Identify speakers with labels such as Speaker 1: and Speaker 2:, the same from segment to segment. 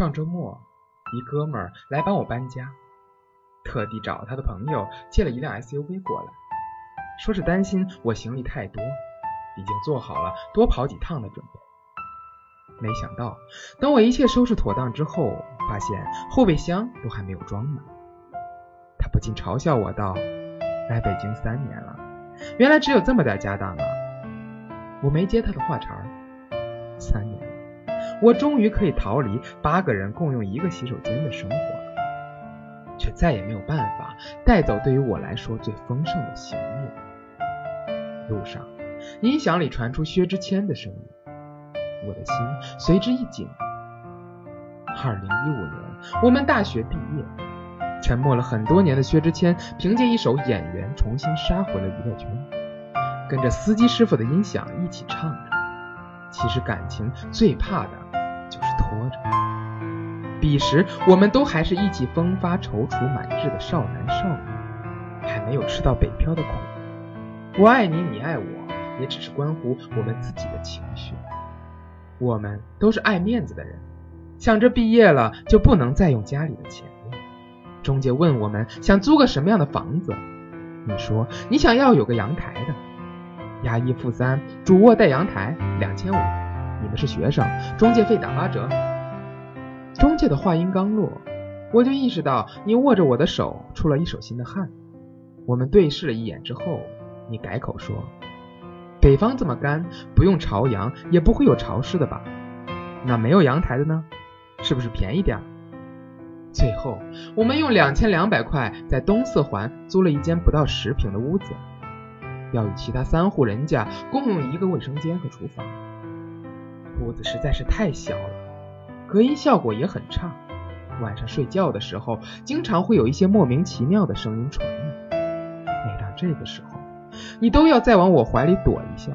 Speaker 1: 上周末，一哥们儿来帮我搬家，特地找他的朋友借了一辆 SUV 过来，说是担心我行李太多，已经做好了多跑几趟的准备。没想到，等我一切收拾妥当之后，发现后备箱都还没有装满。他不禁嘲笑我道：“来北京三年了，原来只有这么点家当啊！”我没接他的话茬儿。三年，我终于可以逃离八个人共用一个洗手间的生活了，却再也没有办法带走对于我来说最丰盛的行李。路上，音响里传出薛之谦的声音。我的心随之一紧。二零一五年，我们大学毕业，沉默了很多年的薛之谦，凭借一首《演员》重新杀回了娱乐圈，跟着司机师傅的音响一起唱着。其实感情最怕的就是拖着。彼时，我们都还是意气风发、踌躇满志的少男少女，还没有吃到北漂的苦。我爱你，你爱我，也只是关乎我们自己的情绪。我们都是爱面子的人，想着毕业了就不能再用家里的钱了。中介问我们想租个什么样的房子，你说你想要有个阳台的，押一付三，主卧带阳台，两千五。你们是学生，中介费打八折。中介的话音刚落，我就意识到你握着我的手出了一手心的汗。我们对视了一眼之后，你改口说。北方这么干，不用朝阳也不会有潮湿的吧？那没有阳台的呢？是不是便宜点？最后，我们用两千两百块在东四环租了一间不到十平的屋子，要与其他三户人家共用一个卫生间和厨房。屋子实在是太小了，隔音效果也很差，晚上睡觉的时候经常会有一些莫名其妙的声音传来。每当这个时候，你都要再往我怀里躲一下，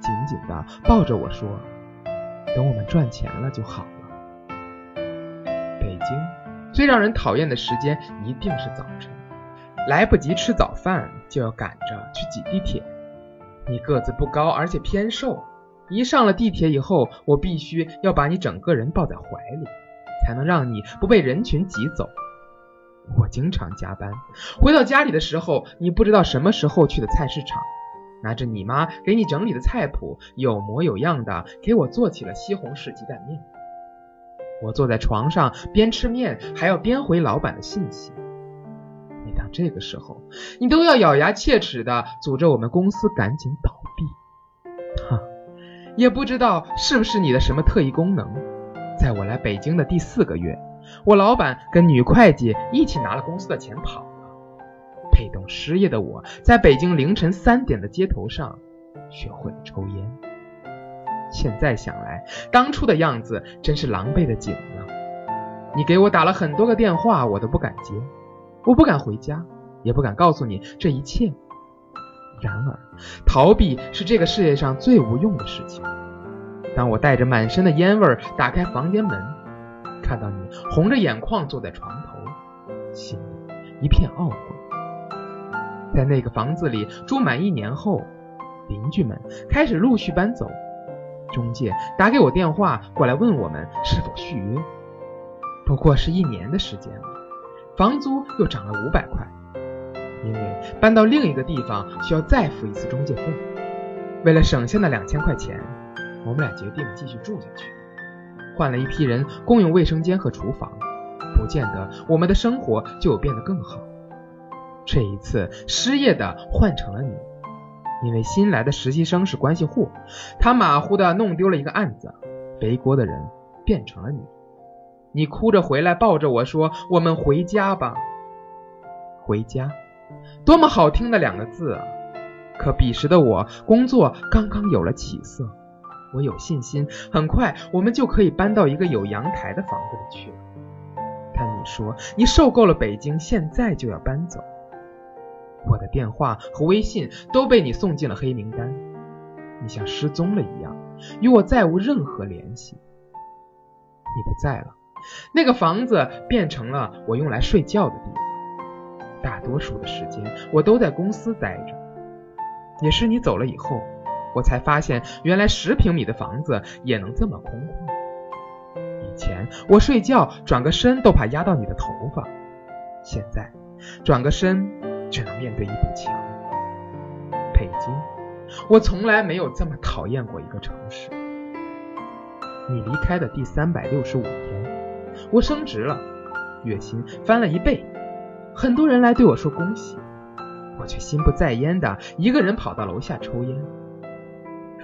Speaker 1: 紧紧的抱着我说：“等我们赚钱了就好了。”北京最让人讨厌的时间一定是早晨，来不及吃早饭就要赶着去挤地铁。你个子不高，而且偏瘦，一上了地铁以后，我必须要把你整个人抱在怀里，才能让你不被人群挤走。我经常加班，回到家里的时候，你不知道什么时候去的菜市场，拿着你妈给你整理的菜谱，有模有样的给我做起了西红柿鸡蛋面。我坐在床上边吃面，还要边回老板的信息。每当这个时候，你都要咬牙切齿的诅咒我们公司赶紧倒闭。哈，也不知道是不是你的什么特异功能，在我来北京的第四个月。我老板跟女会计一起拿了公司的钱跑了，被动失业的我在北京凌晨三点的街头上学会了抽烟。现在想来，当初的样子真是狼狈的紧了。你给我打了很多个电话，我都不敢接，我不敢回家，也不敢告诉你这一切。然而，逃避是这个世界上最无用的事情。当我带着满身的烟味打开房间门。看到你红着眼眶坐在床头，心里一片懊悔。在那个房子里住满一年后，邻居们开始陆续搬走，中介打给我电话过来问我们是否续约。不过是一年的时间，房租又涨了五百块，因为搬到另一个地方需要再付一次中介费。为了省下那两千块钱，我们俩决定继续住下去。换了一批人共用卫生间和厨房，不见得我们的生活就变得更好。这一次失业的换成了你，因为新来的实习生是关系户，他马虎的弄丢了一个案子，背锅的人变成了你。你哭着回来，抱着我说：“我们回家吧。”回家，多么好听的两个字啊！可彼时的我，工作刚刚有了起色。我有信心，很快我们就可以搬到一个有阳台的房子里去了。但你说你受够了北京，现在就要搬走。我的电话和微信都被你送进了黑名单，你像失踪了一样，与我再无任何联系。你不在了，那个房子变成了我用来睡觉的地方。大多数的时间我都在公司待着，也是你走了以后。我才发现，原来十平米的房子也能这么空旷。以前我睡觉转个身都怕压到你的头发，现在转个身只能面对一堵墙。北京，我从来没有这么讨厌过一个城市。你离开的第三百六十五天，我升职了，月薪翻了一倍，很多人来对我说恭喜，我却心不在焉的一个人跑到楼下抽烟。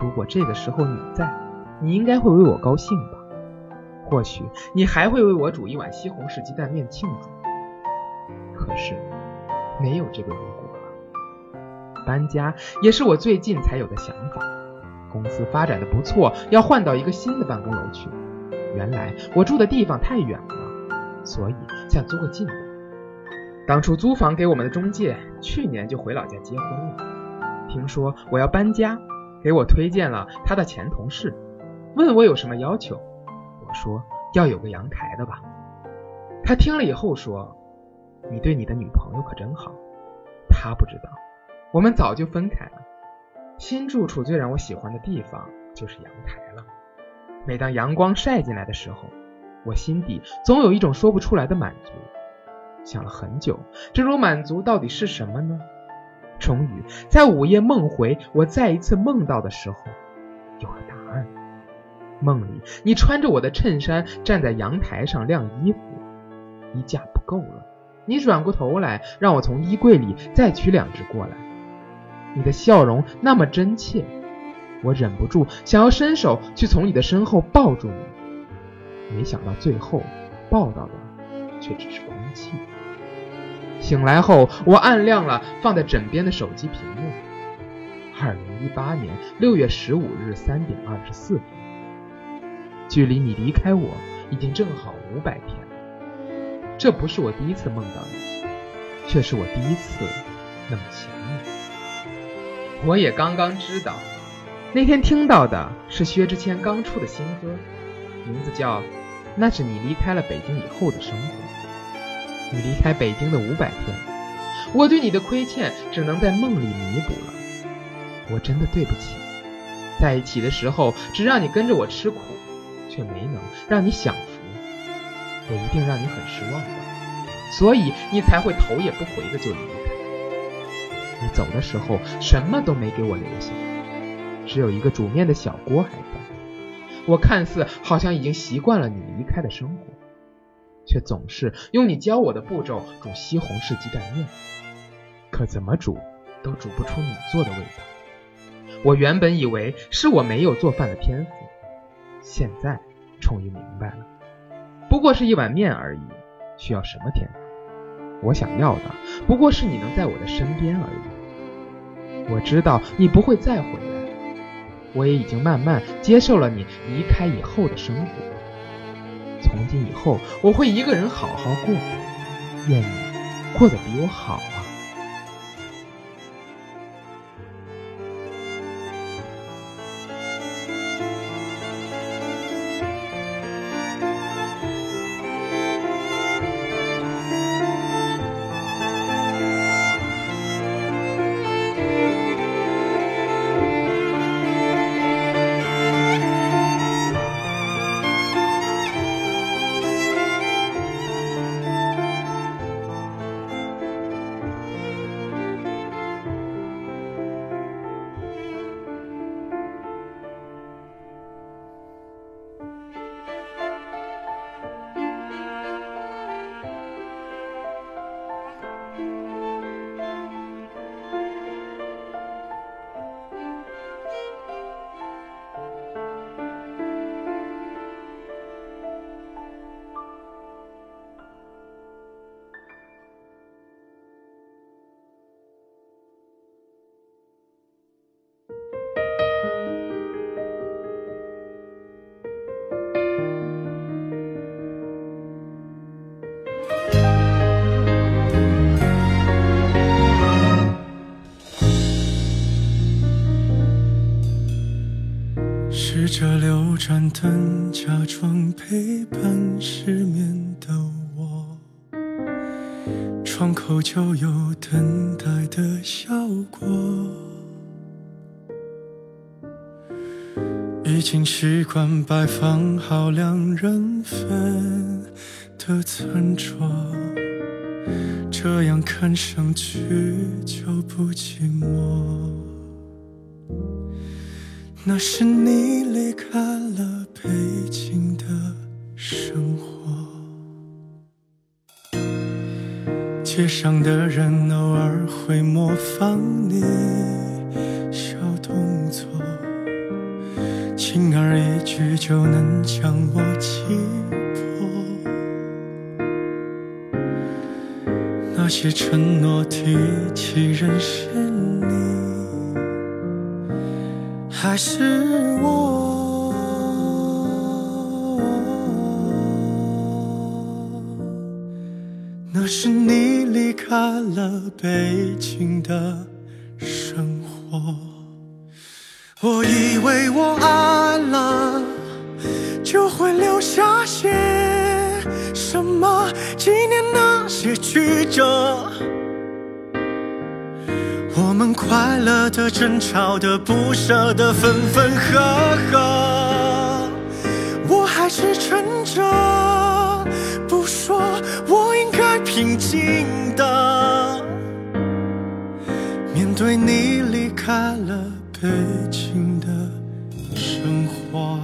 Speaker 1: 如果这个时候你在，你应该会为我高兴吧？或许你还会为我煮一碗西红柿鸡蛋面庆祝。可是没有这个如果了。搬家也是我最近才有的想法。公司发展的不错，要换到一个新的办公楼去。原来我住的地方太远了，所以想租个近的。当初租房给我们的中介去年就回老家结婚了。听说我要搬家，给我推荐了他的前同事，问我有什么要求。我说要有个阳台的吧。他听了以后说：“你对你的女朋友可真好。”他不知道，我们早就分开了。新住处最让我喜欢的地方就是阳台了。每当阳光晒进来的时候，我心底总有一种说不出来的满足。想了很久，这种满足到底是什么呢？终于在午夜梦回，我再一次梦到的时候，有了答案。梦里，你穿着我的衬衫站在阳台上晾衣服，衣架不够了，你转过头来让我从衣柜里再取两只过来。你的笑容那么真切，我忍不住想要伸手去从你的身后抱住你，没想到最后抱到的却只是空气。醒来后，我按亮了放在枕边的手机屏幕。二零一八年六月十五日三点二十四分，距离你离开我已经正好五百天。这不是我第一次梦到你，却是我第一次那么想你。我也刚刚知道，那天听到的是薛之谦刚出的新歌，名字叫《那是你离开了北京以后的生活》。你离开北京的五百天，我对你的亏欠只能在梦里弥补了。我真的对不起，在一起的时候只让你跟着我吃苦，却没能让你享福。我一定让你很失望的，所以你才会头也不回的就离开。你走的时候，什么都没给我留下，只有一个煮面的小锅还在。我看似好像已经习惯了你离开的生活，却总是用你教我的步骤煮西红柿鸡蛋面，可怎么煮都煮不出你做的味道。我原本以为是我没有做饭的天赋，现在终于明白了，不过是一碗面而已，需要什么天赋？我想要的不过是你能在我的身边而已。我知道你不会再回来，我也已经慢慢接受了你离开以后的生活。从今以后，我会一个人好好过，愿你过得比我好。
Speaker 2: 着六盏灯，假装陪伴失眠的我。窗口就有等待的效果。已经习惯摆放好两人份的餐桌，这样看上去就不寂寞。那是你离开了北京的生活，街上的人偶尔会模仿你小动作。轻而易举就能将我击破，那些承诺提起认识还是我？那是你离开了北京的生活。我以为我爱了，就会留下些什么纪念那些曲折。我们快乐的、争吵的、不舍的、分分合合。我还是撑着不说，我应该平静的面对你离开了。北京的生活，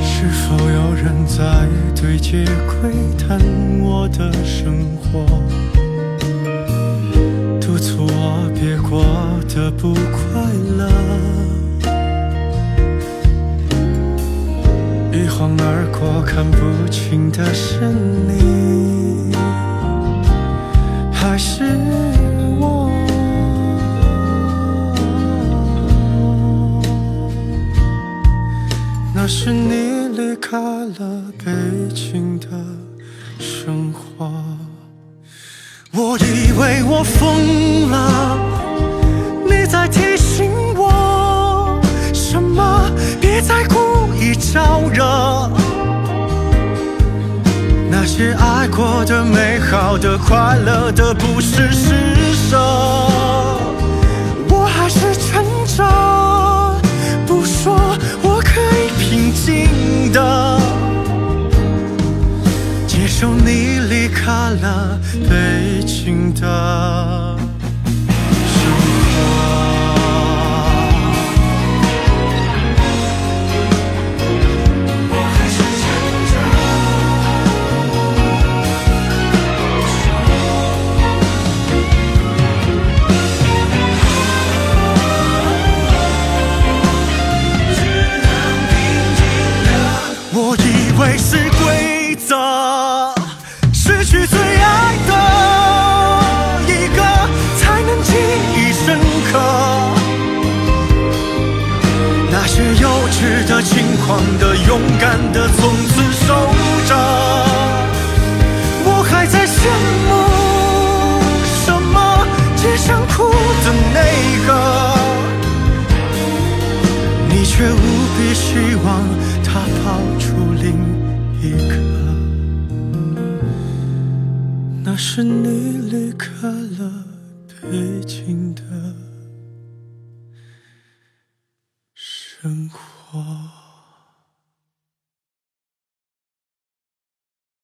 Speaker 2: 是否有人在对街窥探我的生活，督促我别过得不快乐？一晃而过，看不清的是你。还是我？那是你开了北京的生活。我以为我疯了，你在提醒我什么？别再故意招惹。那些爱过的、美好的、快乐的，不是施舍。的接受你离开了北京的。的勇敢的从此守着，我还在羡慕什么？街上哭的那个，你却无比希望他跑出另一个。那是你离开了北京